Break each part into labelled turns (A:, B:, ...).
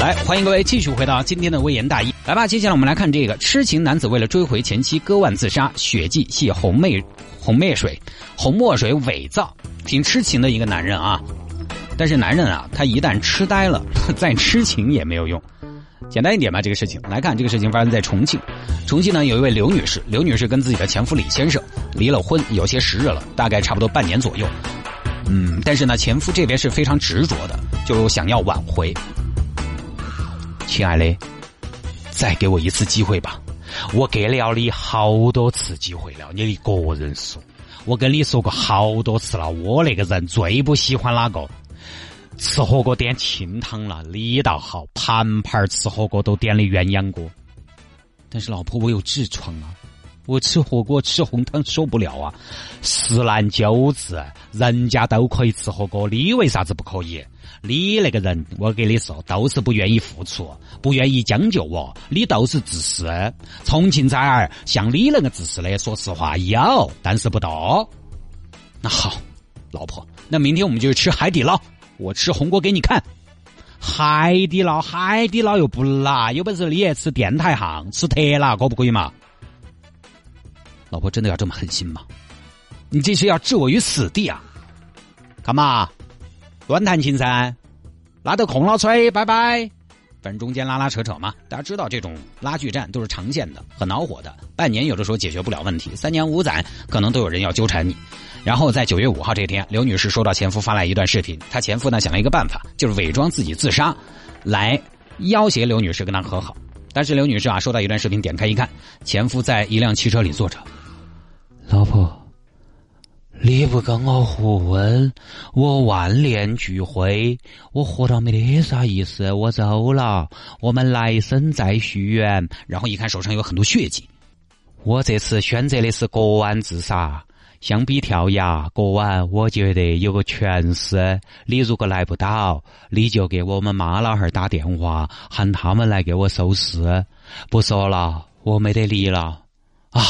A: 来，欢迎各位继续回到今天的微言大义。来吧，接下来我们来看这个痴情男子为了追回前妻割腕自杀，血迹系红妹红妹水红墨水伪造，挺痴情的一个男人啊。但是男人啊，他一旦痴呆了，再痴情也没有用。简单一点吧，这个事情来看，这个事情发生在重庆。重庆呢，有一位刘女士，刘女士跟自己的前夫李先生离了婚，有些时日了，大概差不多半年左右。嗯，但是呢，前夫这边是非常执着的，就想要挽回。亲爱的，再给我一次机会吧，我给了你好多次机会了，你一个人说，我跟你说过好多次了，我那个人最不喜欢哪个？吃火锅点清汤了，你倒好，盘盘吃火锅都点的鸳鸯锅。但是老婆，我有痔疮啊，我吃火锅吃红汤受不了啊。十男九痔，人家都可以吃火锅，你为啥子不可以？你那个人，我跟你说，都是不愿意付出，不愿意将就我，你都是自私。重庆崽儿像你那个自私的，说实话有，但是不多。那好，老婆，那明天我们就吃海底捞。我吃红锅给你看，海底捞，海底捞又不辣，有本事你也吃电台巷，吃特辣，可不可以嘛？老婆真的要这么狠心吗？你这是要置我于死地啊？干嘛？乱弹琴噻？拉得空了吹，拜拜。反正中间拉拉扯扯嘛，大家知道这种拉锯战都是常见的，很恼火的。半年有的时候解决不了问题，三年五载可能都有人要纠缠你。然后在九月五号这天，刘女士收到前夫发来一段视频，她前夫呢想了一个办法，就是伪装自己自杀，来要挟刘女士跟他和好。但是刘女士啊收到一段视频，点开一看，前夫在一辆汽车里坐着。老婆，你不跟我混，我万念俱灰，我活到没得啥意思，我走了，我们来生再续缘。然后一看手上有很多血迹，我这次选择的是割腕自杀。相比跳崖割腕，我觉得有个全尸。你如果来不到，你就给我们妈老汉儿打电话，喊他们来给我收尸。不说了，我没得理了。啊，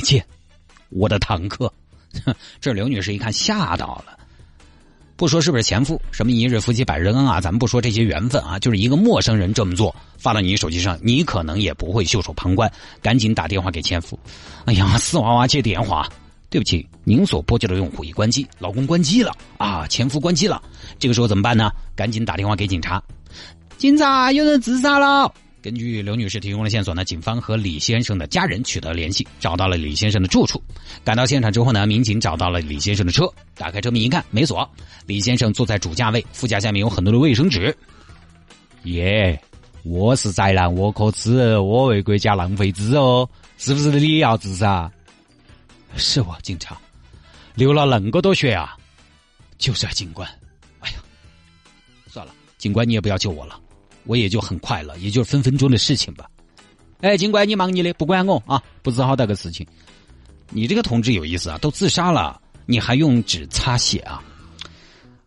A: 再见，我的堂客。这刘女士一看吓到了。不说是不是前夫，什么一日夫妻百日恩啊，咱们不说这些缘分啊，就是一个陌生人这么做发到你手机上，你可能也不会袖手旁观，赶紧打电话给前夫。哎呀，四娃娃接电话，对不起，您所拨叫的用户已关机，老公关机了啊，前夫关机了，这个时候怎么办呢？赶紧打电话给警察，警察有人自杀了。根据刘女士提供的线索呢，警方和李先生的家人取得联系，找到了李先生的住处。赶到现场之后呢，民警找到了李先生的车，打开车门一看，没锁。李先生坐在主驾位，副驾下面有很多的卫生纸。耶，我是宅男，我可耻，我为国家浪费资哦，是不是你要自杀？是我，警察，流了那么多血啊，就是啊，警官。哎呀，算了，警官你也不要救我了。我也就很快了，也就是分分钟的事情吧。哎，警官，你忙你的，不管我啊，不知好大个事情。你这个同志有意思啊，都自杀了，你还用纸擦血啊？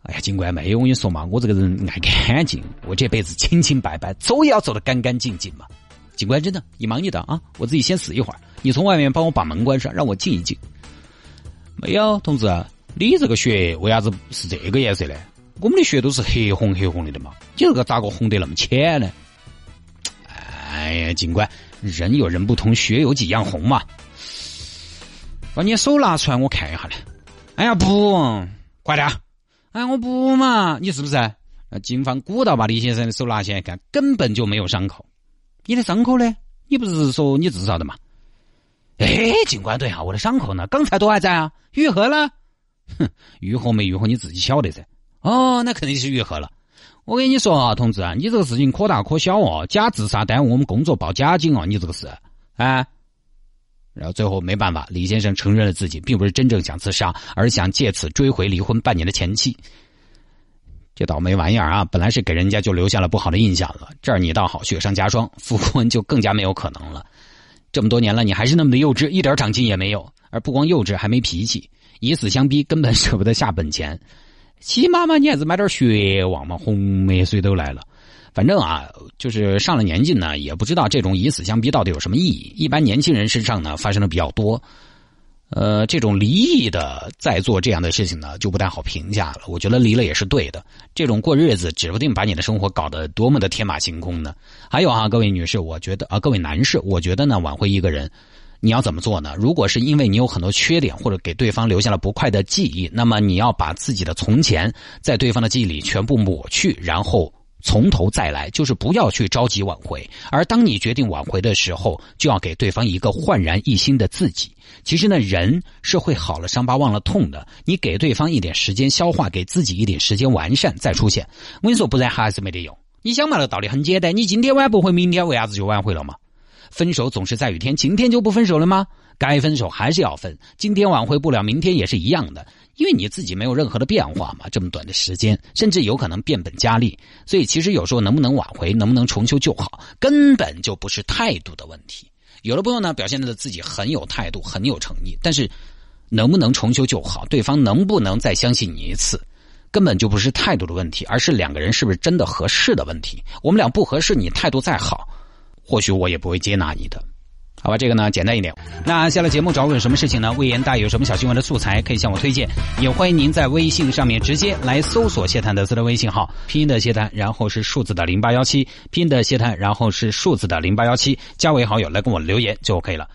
A: 哎呀，警官没有，我跟你说嘛，我这个人爱干净，我这辈子清清白白，走也要走得干干净净嘛。警官，真的，你忙你的啊，我自己先死一会儿，你从外面帮我把门关上，让我静一静。没有，同志，你这个血为啥子是这个颜色呢？我们的血都是黑红黑红的的嘛，你这个咋个红得那么浅呢？哎呀，警官，人有人不同，血有几样红嘛。把你手拿出来，我看一下来。哎呀，不，快点！哎，我不嘛，你是不是？警方鼓捣把李先生的手拿起来看，根本就没有伤口。你的伤口呢？你不是说你自杀的吗？哎，警官，对啊，我的伤口呢？刚才都还在啊，愈合了。哼，愈合没愈合，你自己晓得噻。哦，那肯定是愈合了。我跟你说啊，同志啊，你这个事情可大可小哦，假自杀耽误我们工作报假警哦，你这个事啊。然后最后没办法，李先生承认了自己并不是真正想自杀，而想借此追回离婚半年的前妻。这倒霉玩意儿啊，本来是给人家就留下了不好的印象了，这儿你倒好，雪上加霜，复婚就更加没有可能了。这么多年了，你还是那么的幼稚，一点长进也没有。而不光幼稚，还没脾气。以死相逼，根本舍不得下本钱。起码嘛，你还是买点血旺嘛，红梅水都来了。反正啊，就是上了年纪呢，也不知道这种以死相逼到底有什么意义。一般年轻人身上呢发生的比较多。呃，这种离异的在做这样的事情呢，就不太好评价了。我觉得离了也是对的。这种过日子，指不定把你的生活搞得多么的天马行空呢。还有啊，各位女士，我觉得啊，各位男士，我觉得呢，挽回一个人，你要怎么做呢？如果是因为你有很多缺点，或者给对方留下了不快的记忆，那么你要把自己的从前在对方的记忆里全部抹去，然后。从头再来，就是不要去着急挽回。而当你决定挽回的时候，就要给对方一个焕然一新的自己。其实呢，人是会好了伤疤忘了痛的。你给对方一点时间消化，给自己一点时间完善，再出现。我跟你说，不然还是没得用。你想嘛，那个道理很简单。你今天挽不回，明天为啥子就挽回了嘛？分手总是在雨天，晴天就不分手了吗？该分手还是要分。今天挽回不了，明天也是一样的。因为你自己没有任何的变化嘛，这么短的时间，甚至有可能变本加厉。所以其实有时候能不能挽回，能不能重修旧好，根本就不是态度的问题。有的朋友呢，表现的自己很有态度，很有诚意，但是能不能重修旧好，对方能不能再相信你一次，根本就不是态度的问题，而是两个人是不是真的合适的问题。我们俩不合适，你态度再好，或许我也不会接纳你的。好吧，这个呢简单一点。那下了节目找我有什么事情呢？魏延大有什么小新闻的素材可以向我推荐，也欢迎您在微信上面直接来搜索谢探的私人微信号，拼音的谢探，然后是数字的零八幺七，拼音的谢探，然后是数字的零八幺七，加为好友来跟我留言就可以了。